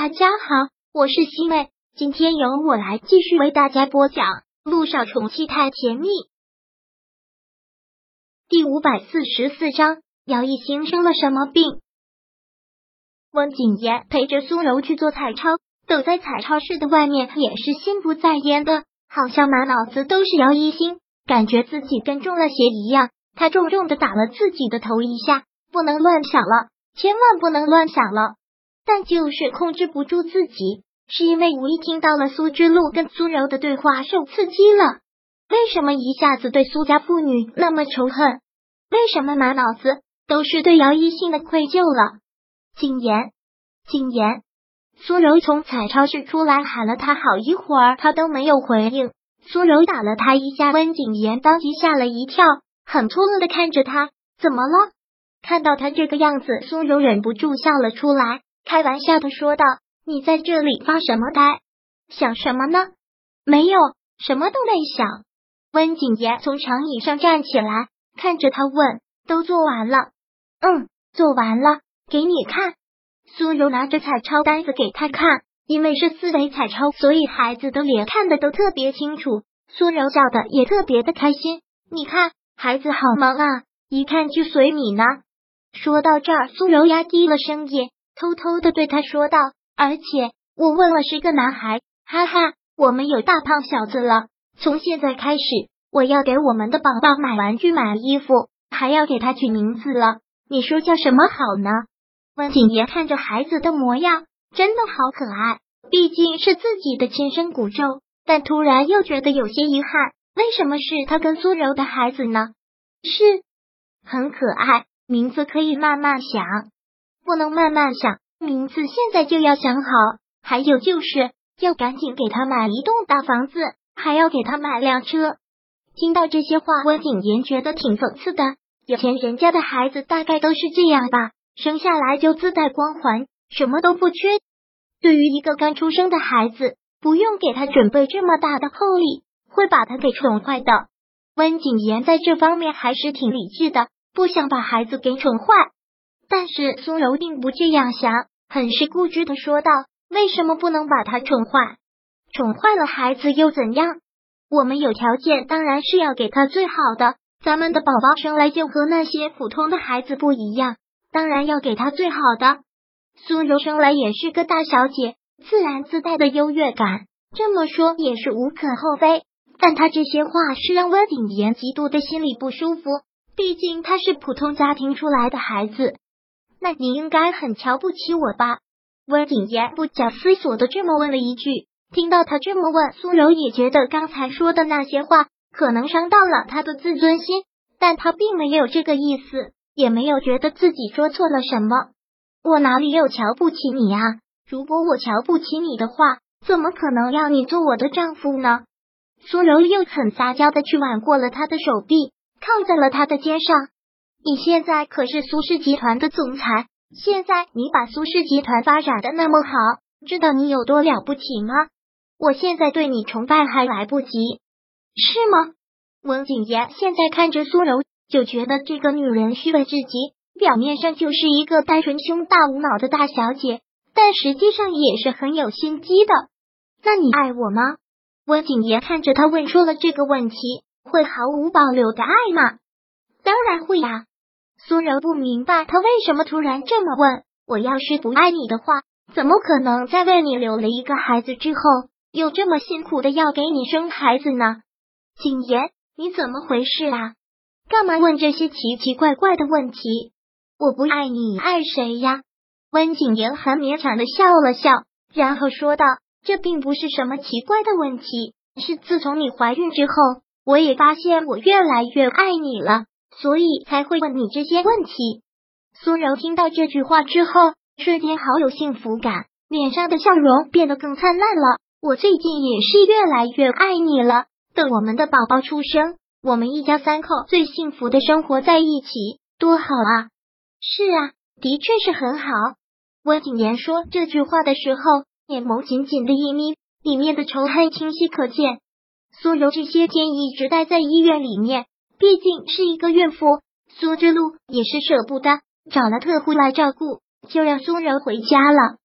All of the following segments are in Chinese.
大家好，我是西妹，今天由我来继续为大家播讲《路上宠妻太甜蜜》第五百四十四章。姚一兴生了什么病？温景言陪着苏柔去做彩超，等在彩超室的外面也是心不在焉的，好像满脑子都是姚一兴，感觉自己跟中了邪一样。他重重的打了自己的头一下，不能乱想了，千万不能乱想了。但就是控制不住自己，是因为无意听到了苏之路跟苏柔的对话受刺激了。为什么一下子对苏家妇女那么仇恨？为什么满脑子都是对姚一信的愧疚了？谨言，谨言。苏柔从彩超室出来，喊了他好一会儿，他都没有回应。苏柔打了他一下，温景言当即吓了一跳，很突兀的看着他，怎么了？看到他这个样子，苏柔忍不住笑了出来。开玩笑的说道：“你在这里发什么呆？想什么呢？没有，什么都没想。”温景言从长椅上站起来，看着他问：“都做完了？”“嗯，做完了，给你看。”苏柔拿着彩超单子给他看，因为是四维彩超，所以孩子的脸看的都特别清楚。苏柔笑的也特别的开心。你看，孩子好萌啊，一看就随你呢。说到这儿，苏柔压低了声音。偷偷的对他说道：“而且我问了是个男孩，哈哈，我们有大胖小子了。从现在开始，我要给我们的宝宝买玩具、买衣服，还要给他取名字了。你说叫什么好呢？”温景言看着孩子的模样，真的好可爱，毕竟是自己的亲生骨肉，但突然又觉得有些遗憾，为什么是他跟苏柔的孩子呢？是很可爱，名字可以慢慢想。不能慢慢想，名字现在就要想好。还有就是要赶紧给他买一栋大房子，还要给他买辆车。听到这些话，温景言觉得挺讽刺的。有钱人家的孩子大概都是这样吧，生下来就自带光环，什么都不缺。对于一个刚出生的孩子，不用给他准备这么大的厚礼，会把他给宠坏的。温景言在这方面还是挺理智的，不想把孩子给宠坏。但是苏柔并不这样想，很是固执的说道：“为什么不能把他宠坏？宠坏了孩子又怎样？我们有条件，当然是要给他最好的。咱们的宝宝生来就和那些普通的孩子不一样，当然要给他最好的。苏柔生来也是个大小姐，自然自带的优越感，这么说也是无可厚非。但他这些话是让温景言极度的心里不舒服，毕竟他是普通家庭出来的孩子。”那你应该很瞧不起我吧？温景言不假思索的这么问了一句。听到他这么问，苏柔也觉得刚才说的那些话可能伤到了他的自尊心，但他并没有这个意思，也没有觉得自己说错了什么。我哪里有瞧不起你啊？如果我瞧不起你的话，怎么可能让你做我的丈夫呢？苏柔又很撒娇的去挽过了他的手臂，靠在了他的肩上。你现在可是苏氏集团的总裁，现在你把苏氏集团发展的那么好，知道你有多了不起吗？我现在对你崇拜还来不及，是吗？温景言现在看着苏柔，就觉得这个女人虚伪至极，表面上就是一个单纯胸大无脑的大小姐，但实际上也是很有心机的。那你爱我吗？温景言看着他问出了这个问题，会毫无保留的爱吗？当然会呀。苏柔不明白他为什么突然这么问。我要是不爱你的话，怎么可能在为你留了一个孩子之后，又这么辛苦的要给你生孩子呢？景言，你怎么回事啊？干嘛问这些奇奇怪怪的问题？我不爱你，爱谁呀？温景言很勉强的笑了笑，然后说道：“这并不是什么奇怪的问题，是自从你怀孕之后，我也发现我越来越爱你了。”所以才会问你这些问题。苏柔听到这句话之后，瞬间好有幸福感，脸上的笑容变得更灿烂了。我最近也是越来越爱你了。等我们的宝宝出生，我们一家三口最幸福的生活在一起，多好啊！是啊，的确是很好。温景言说这句话的时候，眼眸紧紧的一眯，里面的仇恨清晰可见。苏柔这些天一直待在医院里面。毕竟是一个孕妇，苏之路也是舍不得，找了特护来照顾，就让苏柔回家了。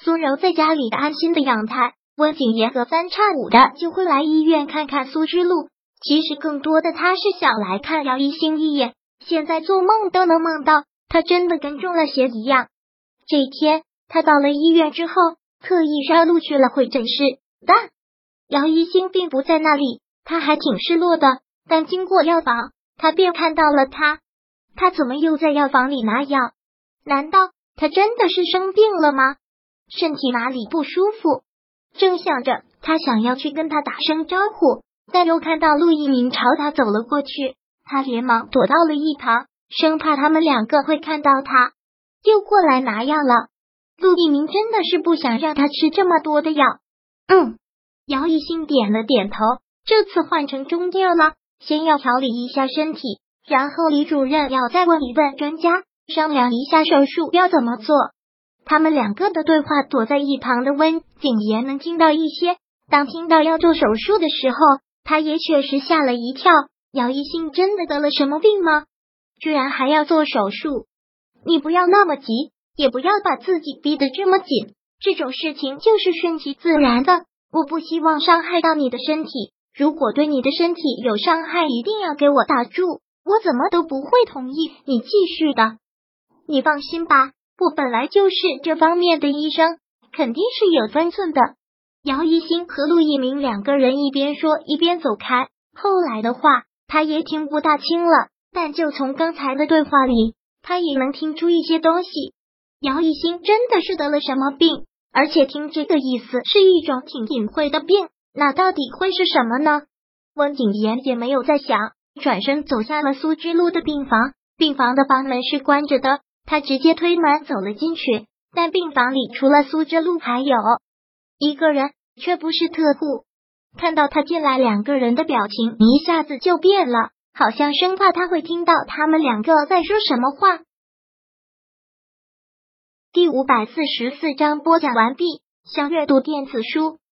苏柔在家里的安心的养胎，温景言隔三差五的就会来医院看看苏之路。其实更多的他是想来看姚一星一眼，现在做梦都能梦到他真的跟中了邪一样。这一天，他到了医院之后，特意绕路去了会诊室，但姚一星并不在那里，他还挺失落的。但经过药房，他便看到了他。他怎么又在药房里拿药？难道他真的是生病了吗？身体哪里不舒服？正想着，他想要去跟他打声招呼。但又看到陆一鸣朝他走了过去，他连忙躲到了一旁，生怕他们两个会看到他，又过来拿药了。陆一鸣真的是不想让他吃这么多的药。嗯，姚一兴点了点头，这次换成中药了，先要调理一下身体，然后李主任要再问一问专家，商量一下手术要怎么做。他们两个的对话，躲在一旁的温景言能听到一些。当听到要做手术的时候。他也确实吓了一跳，姚一兴真的得了什么病吗？居然还要做手术？你不要那么急，也不要把自己逼得这么紧。这种事情就是顺其自然的。我不希望伤害到你的身体，如果对你的身体有伤害，一定要给我打住，我怎么都不会同意。你继续的。你放心吧，我本来就是这方面的医生，肯定是有分寸的。姚一新和陆一鸣两个人一边说一边走开，后来的话他也听不大清了，但就从刚才的对话里，他也能听出一些东西。姚一新真的是得了什么病，而且听这个意思是一种挺隐晦的病，那到底会是什么呢？温景言也没有再想，转身走下了苏之路的病房，病房的房门是关着的，他直接推门走了进去，但病房里除了苏之路还有。一个人却不是特护，看到他进来，两个人的表情一下子就变了，好像生怕他会听到他们两个在说什么话。第五百四十四章播讲完毕。想阅读电子书，